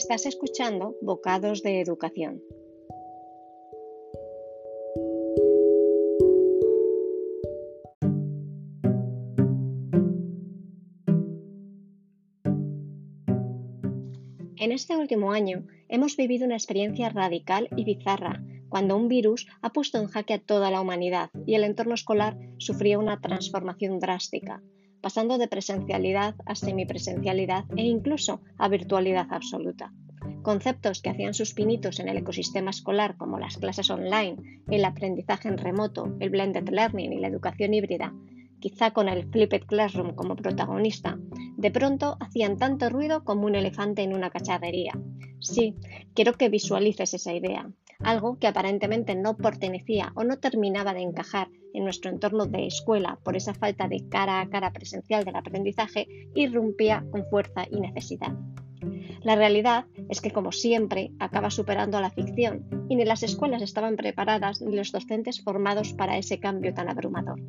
Estás escuchando Bocados de Educación. En este último año hemos vivido una experiencia radical y bizarra, cuando un virus ha puesto en jaque a toda la humanidad y el entorno escolar sufría una transformación drástica pasando de presencialidad a semipresencialidad e incluso a virtualidad absoluta. Conceptos que hacían sus pinitos en el ecosistema escolar como las clases online, el aprendizaje en remoto, el blended learning y la educación híbrida, quizá con el flipped classroom como protagonista, de pronto hacían tanto ruido como un elefante en una cacharrería. Sí, quiero que visualices esa idea algo que aparentemente no pertenecía o no terminaba de encajar en nuestro entorno de escuela por esa falta de cara a cara presencial del aprendizaje, irrumpía con fuerza y necesidad. La realidad es que, como siempre, acaba superando a la ficción y ni las escuelas estaban preparadas ni los docentes formados para ese cambio tan abrumador.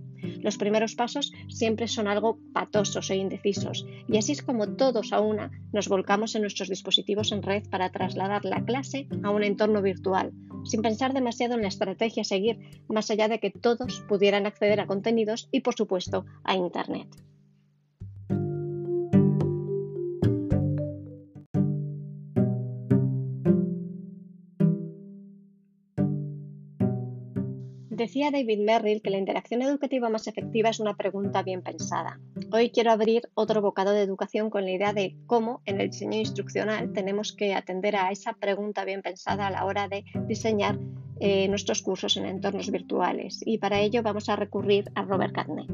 Los primeros pasos siempre son algo patosos e indecisos y así es como todos a una nos volcamos en nuestros dispositivos en red para trasladar la clase a un entorno virtual, sin pensar demasiado en la estrategia a seguir, más allá de que todos pudieran acceder a contenidos y, por supuesto, a Internet. Decía David Merrill que la interacción educativa más efectiva es una pregunta bien pensada. Hoy quiero abrir otro bocado de educación con la idea de cómo en el diseño instruccional tenemos que atender a esa pregunta bien pensada a la hora de diseñar eh, nuestros cursos en entornos virtuales. Y para ello vamos a recurrir a Robert Gagné.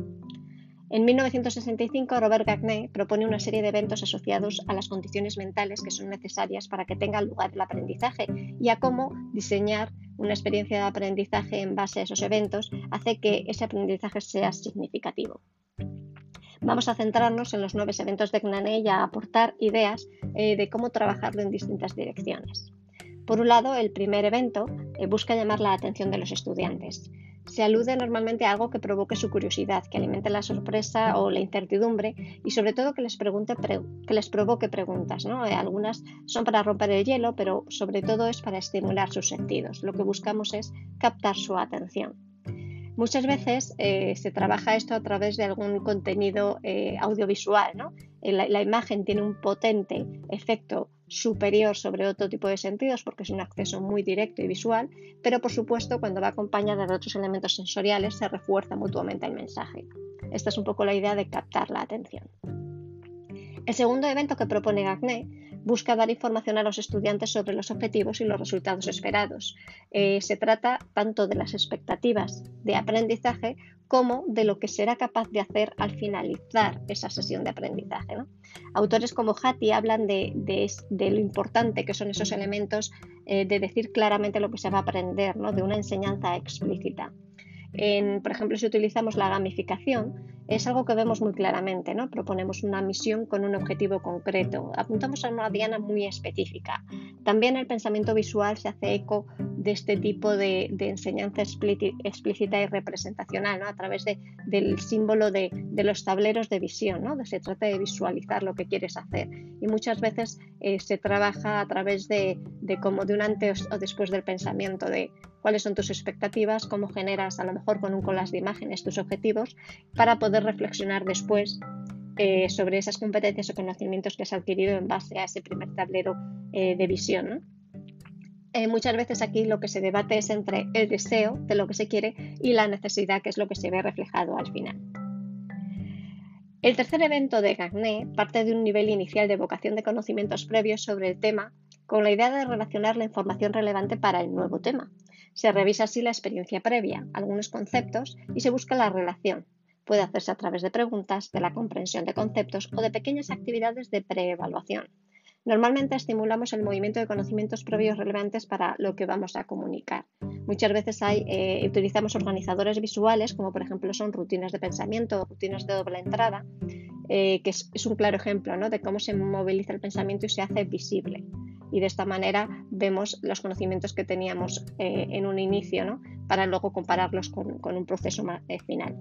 En 1965, Robert Gagné propone una serie de eventos asociados a las condiciones mentales que son necesarias para que tenga lugar el aprendizaje y a cómo diseñar una experiencia de aprendizaje en base a esos eventos hace que ese aprendizaje sea significativo. Vamos a centrarnos en los nueve eventos de CNANE y a aportar ideas eh, de cómo trabajarlo en distintas direcciones. Por un lado, el primer evento eh, busca llamar la atención de los estudiantes se alude normalmente a algo que provoque su curiosidad, que alimente la sorpresa o la incertidumbre y sobre todo que les, provoque preguntas. ¿no? Eh, algunas son para romper el hielo, pero sobre todo es para estimular sus sentidos. Lo que buscamos es captar su atención. Muchas veces eh, se trabaja esto a través de algún contenido eh, audiovisual. La, la, imagen tiene un potente efecto superior sobre otro tipo de sentidos porque es un acceso muy directo y visual, pero por supuesto cuando va acompañada de otros elementos sensoriales se refuerza mutuamente el mensaje. Esta es un poco la idea de captar la atención. El segundo evento que propone Gagné busca dar información a los estudiantes sobre los objetivos y los resultados esperados. Eh, se trata tanto de las expectativas de aprendizaje como de lo que será capaz de hacer al finalizar esa sesión de aprendizaje. Autores como Hattie hablan de, lo importante que son esos elementos eh, de decir claramente lo que se va a aprender, de una enseñanza explícita. por ejemplo, si utilizamos la gamificación, es algo que vemos muy claramente, ¿no? Proponemos una misión con un objetivo concreto, apuntamos a una diana muy específica. También el pensamiento visual se hace eco de este tipo de, enseñanza explícita y representacional, ¿no? A través del símbolo de, los tableros de visión, ¿no? Se trata de visualizar lo que quieres hacer. Y muchas veces eh, se trabaja a través de, de como de un antes o después del pensamiento, de cuáles son tus expectativas, cómo generas a lo mejor con un collage de imágenes tus objetivos para poder reflexionar después eh, sobre esas competencias o conocimientos que has adquirido en base a ese primer tablero eh, de visión. Eh, muchas veces aquí lo que se debate es entre el deseo de lo que se quiere y la necesidad, que es lo que se ve reflejado al final. El tercer evento de Gagné parte de un nivel inicial de vocación de conocimientos previos sobre el tema con la idea de relacionar la información relevante para el nuevo tema. Se revisa así la experiencia previa, algunos conceptos y se busca la relación. Puede hacerse a través de preguntas, de la comprensión de conceptos o de pequeñas actividades de preevaluación. Normalmente estimulamos el movimiento de conocimientos previos relevantes para lo que vamos a comunicar. Muchas veces hay, eh, utilizamos organizadores visuales, como por ejemplo son rutinas de pensamiento o rutinas de doble entrada, eh, que es, un claro ejemplo de cómo se moviliza el pensamiento y se hace visible. Y de esta manera vemos los conocimientos que teníamos eh, en un inicio para luego compararlos con, un proceso más, final.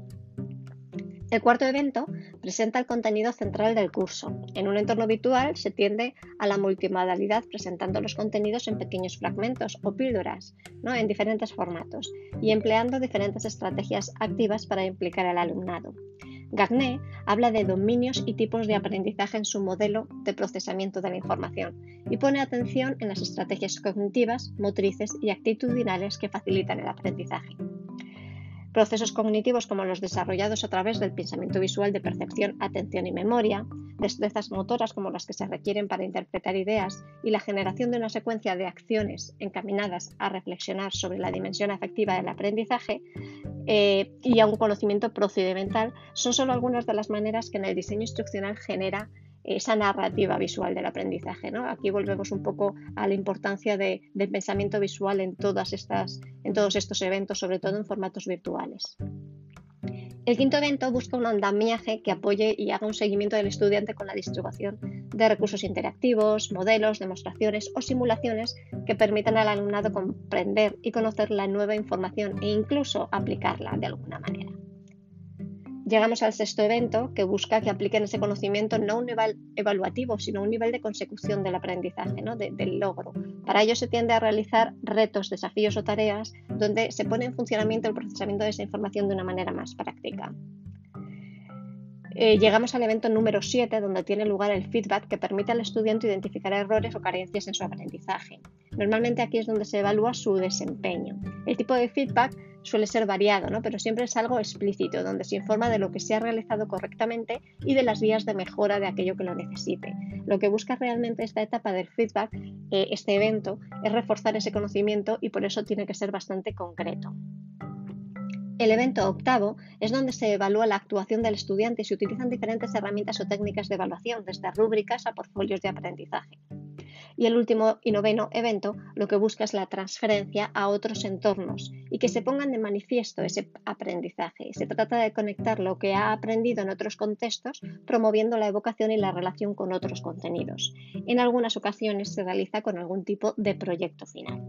El cuarto evento presenta el contenido central del curso. En un entorno virtual se tiende a la multimodalidad presentando los contenidos en pequeños fragmentos o píldoras, ¿no? en diferentes formatos, y empleando diferentes estrategias activas para implicar al alumnado. Garnet habla de dominios y tipos de aprendizaje en su modelo de procesamiento de la información y pone atención en las estrategias cognitivas, motrices y actitudinales que facilitan el aprendizaje. Procesos cognitivos como los desarrollados a través del pensamiento visual de percepción, atención y memoria, destrezas motoras como las que se requieren para interpretar ideas y la generación de una secuencia de acciones encaminadas a reflexionar sobre la dimensión afectiva del aprendizaje eh, y a un conocimiento procedimental son solo algunas de las maneras que en el diseño instruccional genera esa narrativa visual del aprendizaje. ¿no? Aquí volvemos un poco a la importancia del pensamiento visual en, en todos estos eventos, sobre todo en formatos virtuales. El quinto evento busca un andamiaje que apoye y haga un seguimiento del estudiante con la distribución de recursos interactivos, modelos, demostraciones o simulaciones que permitan al alumnado comprender y conocer la nueva información e incluso aplicarla de alguna manera. Llegamos al sexto evento que busca que apliquen ese conocimiento no a un nivel evaluativo, sino a un nivel de consecución del aprendizaje, ¿no? del logro. Para ello se tiende a realizar retos, desafíos o tareas donde se pone en funcionamiento el procesamiento de esa información de una manera más práctica. Eh, llegamos al evento número 7, donde tiene lugar el feedback que permite al estudiante identificar errores o carencias en su aprendizaje. Normalmente aquí es donde se evalúa su desempeño. El tipo de feedback suele ser variado, ¿no? pero siempre es algo explícito, donde se informa de lo que se ha realizado correctamente y de las vías de mejora de aquello que lo necesite. Lo que busca realmente esta etapa del feedback, eh, este evento, es reforzar ese conocimiento y por eso tiene que ser bastante concreto. El evento octavo es donde se evalúa la actuación del estudiante y se utilizan diferentes herramientas o técnicas de evaluación, desde rúbricas a portfolios de aprendizaje. Y el último y noveno evento lo que busca es la transferencia a otros entornos y que se pongan de manifiesto ese aprendizaje. Se trata de conectar lo que ha aprendido en otros contextos, promoviendo la evocación y la relación con otros contenidos. En algunas ocasiones se realiza con algún tipo de proyecto final.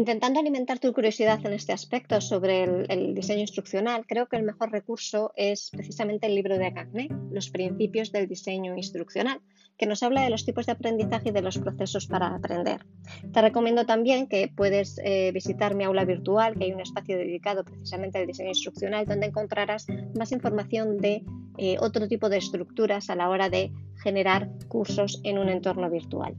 Intentando alimentar tu curiosidad en este aspecto sobre el, diseño instruccional, creo que el mejor recurso es precisamente el libro de Gagné, Los principios del diseño instruccional, que nos habla de los tipos de aprendizaje y de los procesos para aprender. Te recomiendo también que puedes eh, visitar mi aula virtual, que hay un espacio dedicado precisamente al diseño instruccional, donde encontrarás más información de eh, otro tipo de estructuras a la hora de generar cursos en un entorno virtual.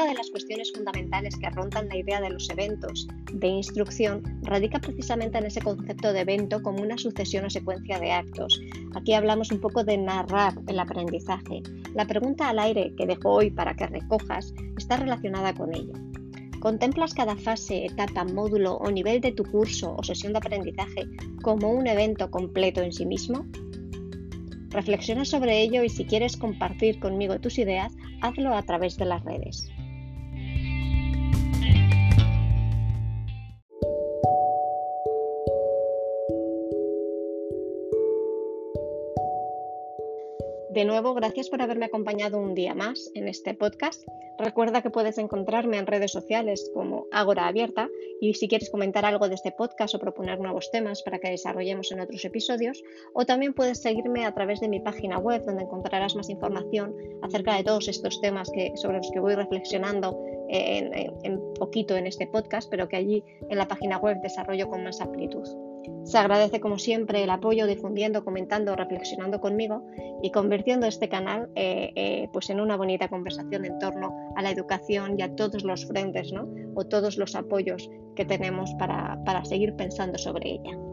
Una de las cuestiones fundamentales que rondan la idea de los eventos de instrucción radica precisamente en ese concepto de evento como una sucesión o secuencia de actos. Aquí hablamos un poco de narrar el aprendizaje. La pregunta al aire que dejo hoy para que recojas está relacionada con ello. ¿Contemplas cada fase, etapa, módulo o nivel de tu curso o sesión de aprendizaje como un evento completo en sí mismo? Reflexiona sobre ello y si quieres compartir conmigo tus ideas, hazlo a través de las redes. De nuevo, gracias por haberme acompañado un día más en este podcast. Recuerda que puedes encontrarme en redes sociales como Agora Abierta y si quieres comentar algo de este podcast o proponer nuevos temas para que desarrollemos en otros episodios, o también puedes seguirme a través de mi página web donde encontrarás más información acerca de todos estos temas sobre los que voy reflexionando en, en poquito en este podcast, pero que allí en la página web desarrollo con más amplitud. Se agradece como siempre el apoyo difundiendo, comentando, reflexionando conmigo y convirtiendo este canal eh, eh, pues en una bonita conversación en torno a la educación y a todos los frentes ¿no? o todos los apoyos que tenemos para seguir pensando sobre ella.